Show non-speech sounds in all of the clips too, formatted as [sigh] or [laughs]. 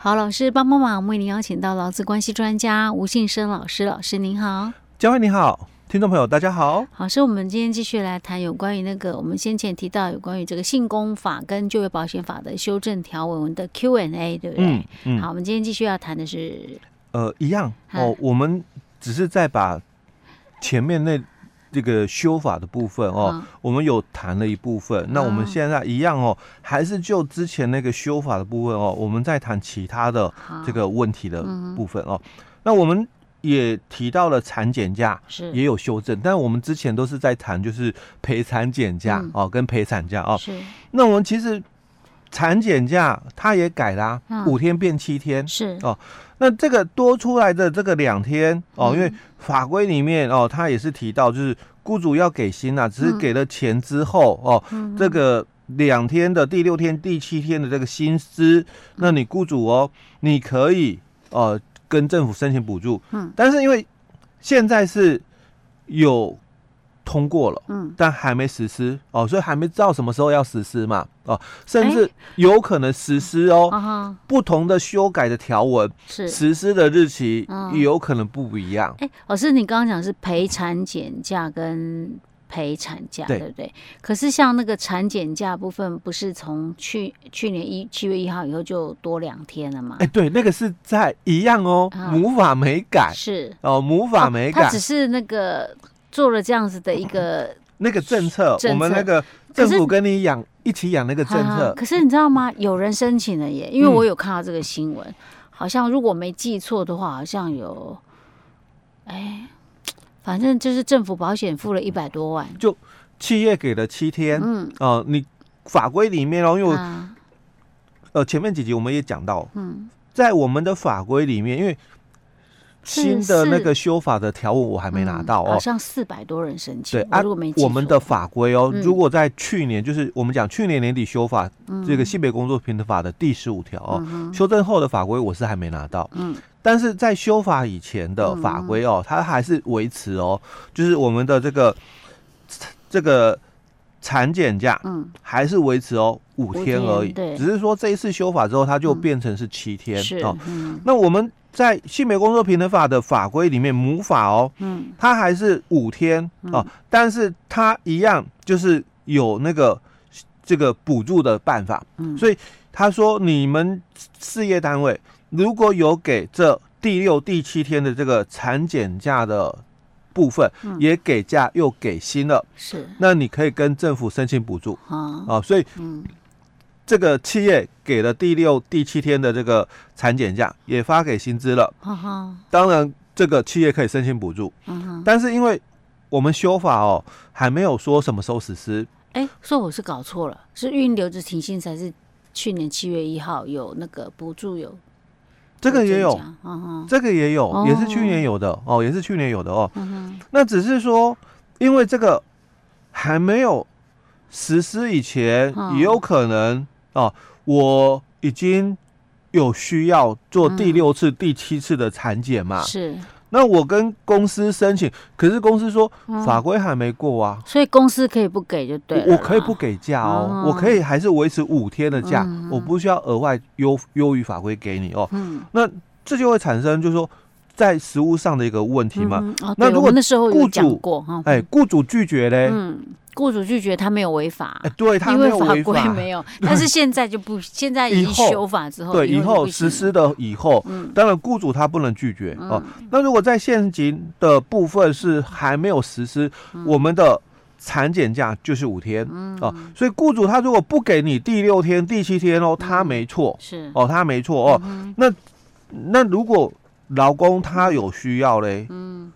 好，老师帮帮忙，为您邀请到劳资关系专家吴信生老师，老师您好，嘉惠你好，听众朋友大家好。好，是我们今天继续来谈有关于那个我们先前提到有关于这个性工法跟就业保险法的修正条文的 Q&A，对不对？嗯，嗯好，我们今天继续要谈的是，呃，一样哦，我们只是在把前面那。这个修法的部分哦，嗯、我们有谈了一部分。那我们现在一样哦，还是就之前那个修法的部分哦，我们再谈其他的这个问题的部分哦。嗯、那我们也提到了产检假是也有修正，但我们之前都是在谈就是陪产检假哦，嗯、跟陪产假哦。是。那我们其实产检假它也改啦、啊，五、嗯、天变七天。是。哦。那这个多出来的这个两天哦，因为法规里面哦，他也是提到，就是雇主要给薪呐，只是给了钱之后哦，这个两天的第六天、第七天的这个薪资，那你雇主哦，你可以呃跟政府申请补助，嗯，但是因为现在是有。通过了，嗯，但还没实施哦，所以还没知道什么时候要实施嘛，哦，甚至有可能实施哦，欸、不同的修改的条文是。实施的日期也有可能不一样。哎、欸，老师，你刚刚讲是陪产检假跟陪产假，对，对不对？可是像那个产检假部分，不是从去去年一七月一号以后就多两天了吗？哎、欸，对，那个是在一样哦，母法没改，是。哦，母法没改，它只是那个。做了这样子的一个 [laughs] 那个政策，政策我们那个政府跟你养一起养那个政策。可是你知道吗？有人申请了耶，因为我有看到这个新闻，嗯、好像如果没记错的话，好像有，哎，反正就是政府保险付了一百多万，就企业给了七天。嗯，哦、呃，你法规里面哦，因为、啊、呃前面几集我们也讲到，嗯，在我们的法规里面，因为。新的那个修法的条文我还没拿到哦，好像四百多人申请。对啊，如果没我们的法规哦，如果在去年，就是我们讲去年年底修法这个性别工作平等法的第十五条哦，修正后的法规我是还没拿到。嗯，但是在修法以前的法规哦，它还是维持哦，就是我们的这个这个产检假，嗯，还是维持哦五天而已。对，只是说这一次修法之后，它就变成是七天哦。那我们。在性别工作平等法的法规里面，母法哦，嗯，它还是五天哦，但是它一样就是有那个这个补助的办法，嗯，所以他说你们事业单位如果有给这第六、第七天的这个产检假的部分，也给价又给薪了，是，那你可以跟政府申请补助啊，啊，所以嗯。这个企业给了第六、第七天的这个产检假，也发给薪资了。当然，这个企业可以申请补助。但是因为我们修法哦，还没有说什么时候实施。哎，所以我是搞错了，是育婴留职停薪才是去年七月一号有那个补助有。这个也有，这个也有，也是去年有的哦，也是去年有的哦。那只是说，因为这个还没有实施以前，也有可能。哦，我已经有需要做第六次、嗯、第七次的产检嘛？是。那我跟公司申请，可是公司说法规还没过啊，所以公司可以不给就对了。我可以不给假哦，嗯、我可以还是维持五天的假，嗯、我不需要额外优优于法规给你哦。嗯。那这就会产生就是说在实物上的一个问题嘛。嗯哦、那如果那时候雇主哎，雇主拒绝嘞？嗯。雇主拒绝他没有违法，欸、对他没有违法，没有，[laughs] 但是现在就不，现在已经修法之后，对以后实施的以后，嗯、当然雇主他不能拒绝、嗯、哦。那如果在现行的部分是还没有实施，嗯、我们的产检假就是五天、嗯、哦，所以雇主他如果不给你第六天、第七天哦，他没错，是、嗯、哦，他没错哦。嗯、那那如果劳工他有需要嘞，嗯，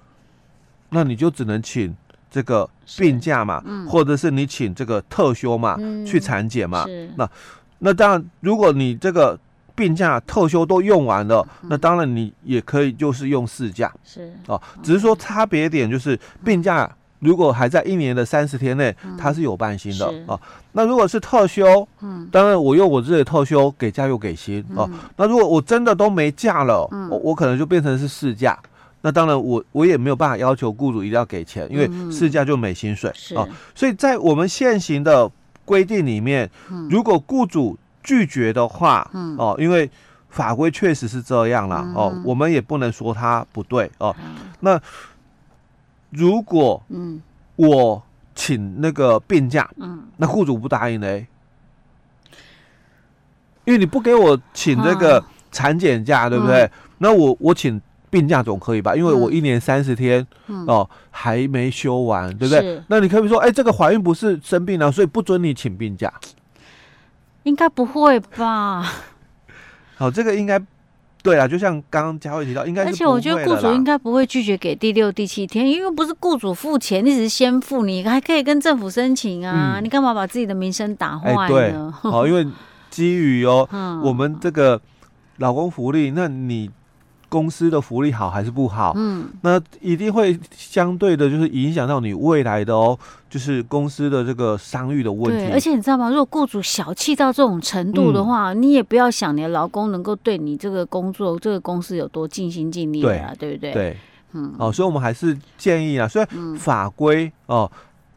那你就只能请。这个病假嘛，嗯、或者是你请这个特休嘛，嗯、去产检嘛。那那当然，如果你这个病假、特休都用完了，嗯、那当然你也可以就是用事假。是哦，只是说差别点就是病假如果还在一年的三十天内，嗯、它是有半薪的啊、哦。那如果是特休，嗯，当然我用我自己的特休给假又给薪啊。那如果我真的都没假了，嗯、我我可能就变成是事假。那当然我，我我也没有办法要求雇主一定要给钱，因为事假就没薪水啊。所以在我们现行的规定里面，嗯、如果雇主拒绝的话，嗯、哦，因为法规确实是这样啦。哦，我们也不能说他不对哦。那如果嗯我请那个病假，嗯，那雇主不答应嘞？因为你不给我请这个产检假，对不对？那我我请病假总可以吧？因为我一年三十天哦还没休完，对不对？那你可以说，哎，这个怀孕不是生病了，所以不准你请病假。应该不会吧？好，这个应该对啊，就像刚刚佳慧提到，应该。而且我觉得雇主应该不会拒绝给第六、第七天，因为不是雇主付钱，你只是先付，你还可以跟政府申请啊。嗯、你干嘛把自己的名声打坏呢？[laughs] 好，因为基于哦，我们这个老公福利，那你。公司的福利好还是不好？嗯，那一定会相对的，就是影响到你未来的哦，就是公司的这个商誉的问题。对，而且你知道吗？如果雇主小气到这种程度的话，嗯、你也不要想你的劳工能够对你这个工作、这个公司有多尽心尽力啊，对，对不对？对，嗯，哦，所以我们还是建议啊，虽然法规、嗯、哦。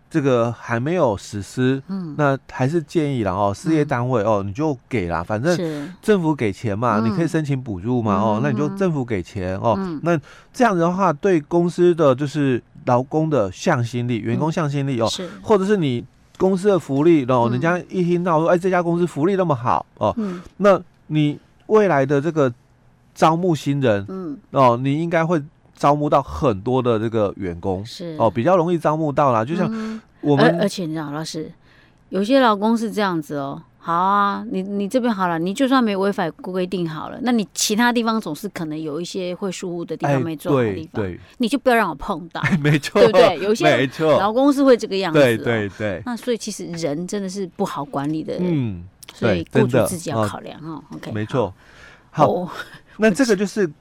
这个还没有实施，嗯，那还是建议了哦，事业单位哦，你就给啦，反正政府给钱嘛，你可以申请补助嘛，哦，那你就政府给钱哦，那这样子的话，对公司的就是劳工的向心力、员工向心力哦，是，或者是你公司的福利哦，人家一听到说，哎，这家公司福利那么好哦，那你未来的这个招募新人，嗯，哦，你应该会。招募到很多的这个员工是哦，比较容易招募到啦。就像我们，而而且你知道，老师有些老公是这样子哦。好啊，你你这边好了，你就算没违反规定好了，那你其他地方总是可能有一些会疏忽的地方没做好的地方，对，你就不要让我碰到，[laughs] 没错，对不对？有些没错，劳工是会这个样子，对对对。那所以其实人真的是不好管理的，嗯，所以雇主自己要考量哦。OK，没错。好，那这个就是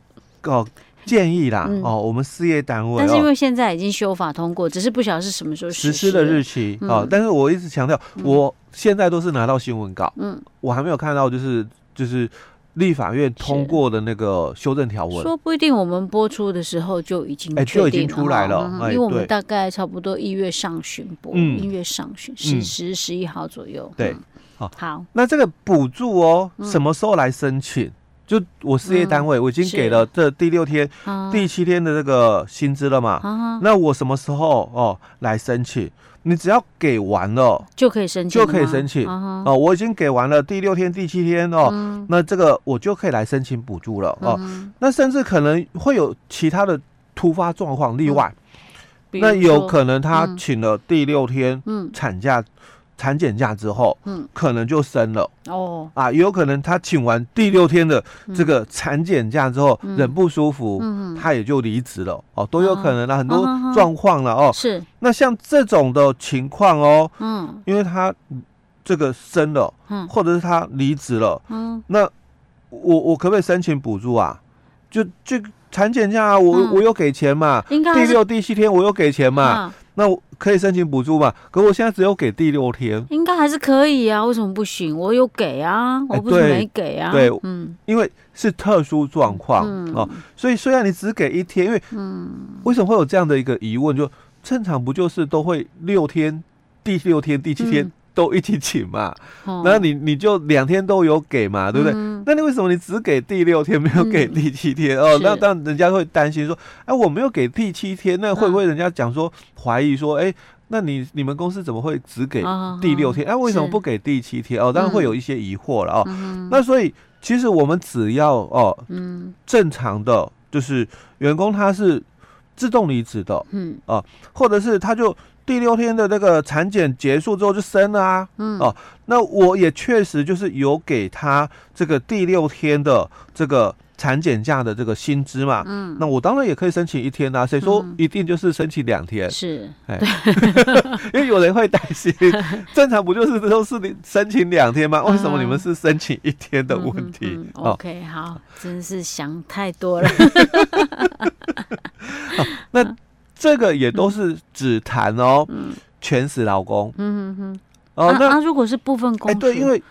哦。建议啦，嗯、哦，我们事业单位，但是因为现在已经修法通过，只是不晓得是什么时候实施，的日期啊、嗯哦。但是我一直强调，我现在都是拿到新闻稿，嗯，我还没有看到就是就是立法院通过的那个修正条文。说不一定我们播出的时候就已经哎就已经出来了，嗯、因为我们大概差不多一月上旬播，嗯、一月上旬十十十一号左右。对，好、嗯，好。那这个补助哦，什么时候来申请？就我事业单位，我已经给了这第六天、第七天的这个薪资了嘛？那我什么时候哦来申请？你只要给完了就可以申请，就可以申请。哦。我已经给完了第六天、第七天哦，那这个我就可以来申请补助了哦。那甚至可能会有其他的突发状况例外，那有可能他请了第六天产假。产检假之后，嗯，可能就生了。哦。啊，也有可能他请完第六天的这个产检假之后，人不舒服，嗯，他也就离职了。哦，都有可能的，很多状况了哦。是，那像这种的情况哦，嗯，因为他这个生了，嗯，或者是他离职了，嗯，那我我可不可以申请补助啊？就这个产检假啊，我我有给钱嘛，第六、第七天我有给钱嘛。那我可以申请补助吧？可我现在只有给第六天，应该还是可以啊。为什么不行？我有给啊，我不是没给啊。对，嗯，因为是特殊状况哦，所以虽然你只给一天，因为嗯，为什么会有这样的一个疑问？就正常不就是都会六天，第六天、第七天。都一起请嘛，那你你就两天都有给嘛，对不对？那你为什么你只给第六天，没有给第七天哦？那当然人家会担心说，哎，我没有给第七天，那会不会人家讲说怀疑说，哎，那你你们公司怎么会只给第六天？哎，为什么不给第七天？哦，当然会有一些疑惑了哦。那所以其实我们只要哦，嗯，正常的就是员工他是自动离职的，嗯啊，或者是他就。第六天的那个产检结束之后就生了啊，嗯哦，那我也确实就是有给他这个第六天的这个产检假的这个薪资嘛，嗯，那我当然也可以申请一天啊，谁说一定就是申请两天？是，哎，[laughs] 因为有人会担心，[laughs] 正常不就是都是你申请两天吗？为什么你们是申请一天的问题？OK，好，真是想太多了。[laughs] 好，那。这个也都是只谈哦，全死劳工。嗯哼哼。哦，那如果是部分工，哎，对，因为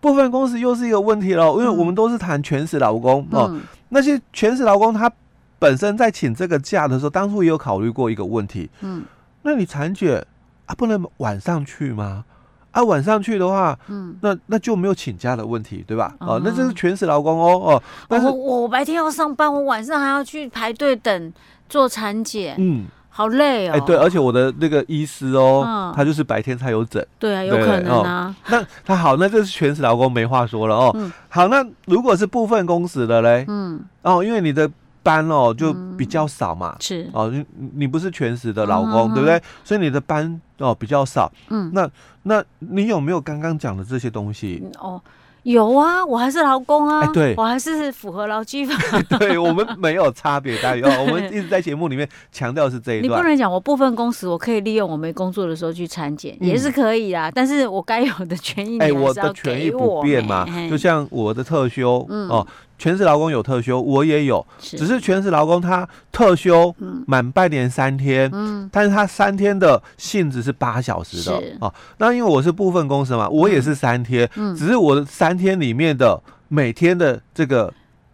部分公司又是一个问题了，因为我们都是谈全职劳工哦。那些全死劳工他本身在请这个假的时候，当初也有考虑过一个问题。嗯。那你产检啊，不能晚上去吗？啊，晚上去的话，嗯，那那就没有请假的问题，对吧？哦，那这是全时劳工哦哦。但是我我白天要上班，我晚上还要去排队等做产检，嗯，好累哦。哎，对，而且我的那个医师哦，他就是白天才有诊，对啊，有可能啊。那他好，那这是全时劳工，没话说了哦。好，那如果是部分工时的嘞，嗯，哦，因为你的。班哦就比较少嘛，是哦，你你不是全职的老公，对不对？所以你的班哦比较少。嗯，那那你有没有刚刚讲的这些东西？哦，有啊，我还是劳工啊，对，我还是符合劳基法。[laughs] 对，我们没有差别待遇哦，我们一直在节目里面强调是这一段。你不能讲我部分工时，我可以利用我没工作的时候去产检，也是可以啊。但是我该有的权益，哎，我的权益不变嘛，就像我的特休哦。全职劳工有特休，我也有，是只是全职劳工他特休满半年三天，嗯，但是他三天的性质是八小时的是哦。那因为我是部分公司嘛，我也是三天，嗯，只是我的三天里面的每天的这个。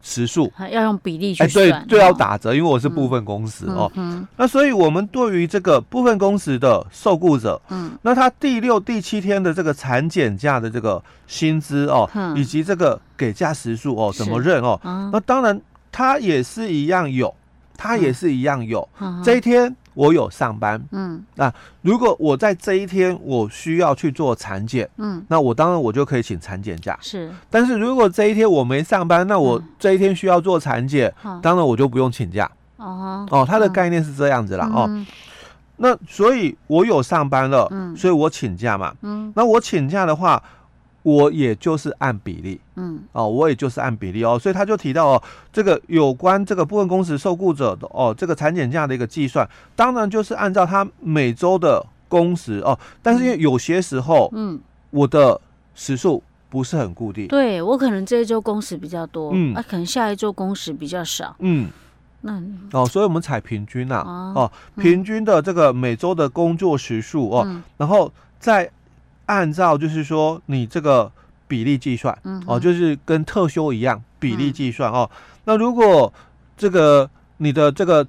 时数。要用比例去算，哎，对，就要打折，因为我是部分工时哦。那所以我们对于这个部分工时的受雇者，嗯，那他第六、第七天的这个产检假的这个薪资哦，以及这个给假时数哦，怎么认哦？那当然，他也是一样有，他也是一样有。这一天。我有上班，嗯，那如果我在这一天我需要去做产检，嗯，那我当然我就可以请产检假，是。但是如果这一天我没上班，那我这一天需要做产检，当然我就不用请假。哦哦，它的概念是这样子啦。哦。那所以我有上班了，嗯，所以我请假嘛，嗯，那我请假的话。我也就是按比例，嗯，哦，我也就是按比例哦，所以他就提到哦，这个有关这个部分工时受雇者的哦，这个产检假的一个计算，当然就是按照他每周的工时哦，但是因为有些时候，嗯，我的时数不是很固定，对我可能这一周工时比较多，嗯，啊，可能下一周工时比较少，嗯，那哦，所以我们采平均呐，哦，平均的这个每周的工作时数哦，然后在。按照就是说，你这个比例计算，嗯、哦，就是跟特休一样比例计算、嗯、哦。那如果这个你的这个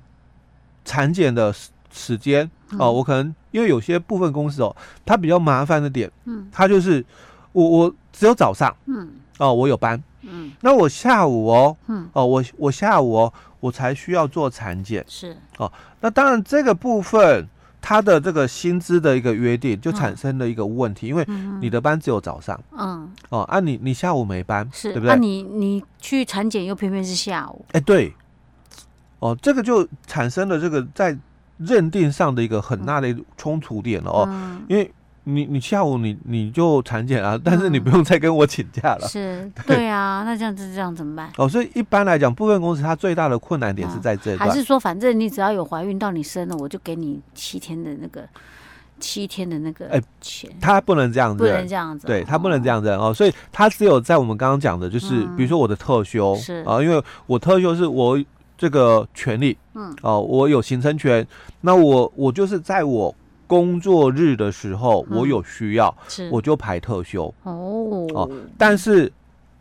产检的时时间、嗯、哦，我可能因为有些部分公司哦，它比较麻烦的点，嗯，它就是我我只有早上，嗯，哦，我有班，嗯，那我下午哦，嗯，哦，我我下午哦，我才需要做产检，是。哦。那当然这个部分。他的这个薪资的一个约定就产生了一个问题，因为你的班只有早上，嗯，哦，啊，你你下午没班，是，对不对？那你你去产检又偏偏是下午，哎，对，哦，这个就产生了这个在认定上的一个很大的冲突点了哦，因为。你你下午你你就产检啊，但是你不用再跟我请假了。是，对啊，那这样子这样怎么办？哦，所以一般来讲，部分公司它最大的困难点是在这里。还是说，反正你只要有怀孕到你生了，我就给你七天的那个七天的那个哎钱。他不能这样子，不能这样子，对他不能这样子哦。所以他只有在我们刚刚讲的，就是比如说我的特休是啊，因为我特休是我这个权利，嗯哦，我有行程权，那我我就是在我。工作日的时候，我有需要，我就排特休哦哦，但是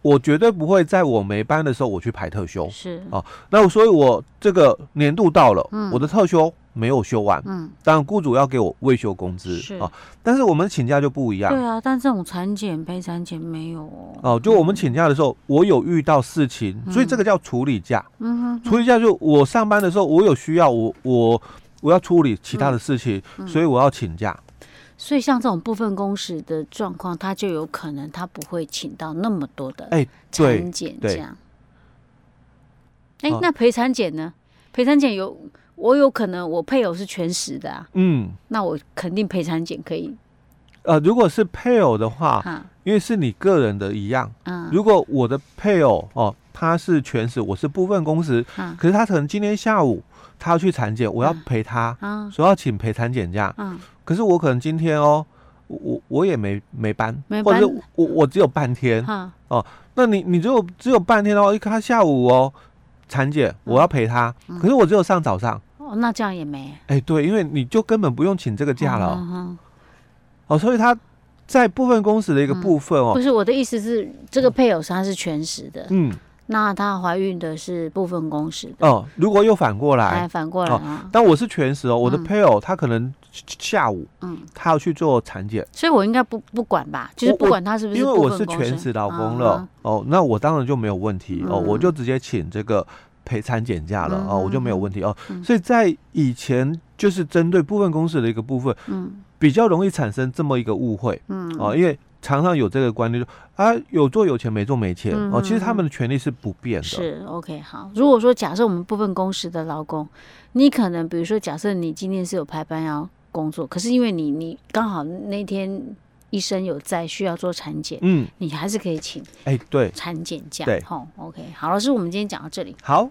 我绝对不会在我没班的时候我去排特休是哦。那所以，我这个年度到了，我的特休没有休完，嗯，当然雇主要给我未休工资是啊。但是我们请假就不一样，对啊，但这种产检陪产检没有哦。哦，就我们请假的时候，我有遇到事情，所以这个叫处理假。嗯哼，处理假就我上班的时候，我有需要，我我。我要处理其他的事情，所以我要请假。所以像这种部分工时的状况，他就有可能他不会请到那么多的哎产检这样。哎、欸，那陪产检呢？陪产检有我有可能我配偶是全时的啊，嗯，那我肯定陪产检可以。呃，如果是配偶的话，哈因为是你个人的一样，嗯，如果我的配偶哦他是全时，我是部分工时，哈可是他可能今天下午。他要去产检，我要陪他，啊、所以要请陪产检假。嗯、可是我可能今天哦，我我也没没班，或者我我只有半天。嗯、哦，那你你只有只有半天哦，一看他下午哦产检，我要陪他，嗯、可是我只有上早上。哦，那这样也没。哎、欸，对，因为你就根本不用请这个假了。嗯嗯、哦，所以他在部分工时的一个部分哦，不是我的意思是，这个配偶他是全时的。嗯。那她怀孕的是部分工时哦。如果又反过来，哎，反过来啊。但我是全时哦，我的配偶他可能下午，嗯，他要去做产检，所以我应该不不管吧？就是不管他是不是，因为我是全职老公了哦，那我当然就没有问题哦，我就直接请这个陪产检假了哦，我就没有问题哦。所以在以前就是针对部分公司的一个部分，嗯，比较容易产生这么一个误会，嗯，哦，因为。常常有这个观念，就啊有做有钱，没做没钱、嗯、哦。其实他们的权利是不变的。是 OK 好。如果说假设我们部分工时的劳工，你可能比如说假设你今天是有排班要工作，可是因为你你刚好那天医生有在需要做产检，嗯，你还是可以请哎对产检假。对，好 OK 好，老师，我们今天讲到这里。好。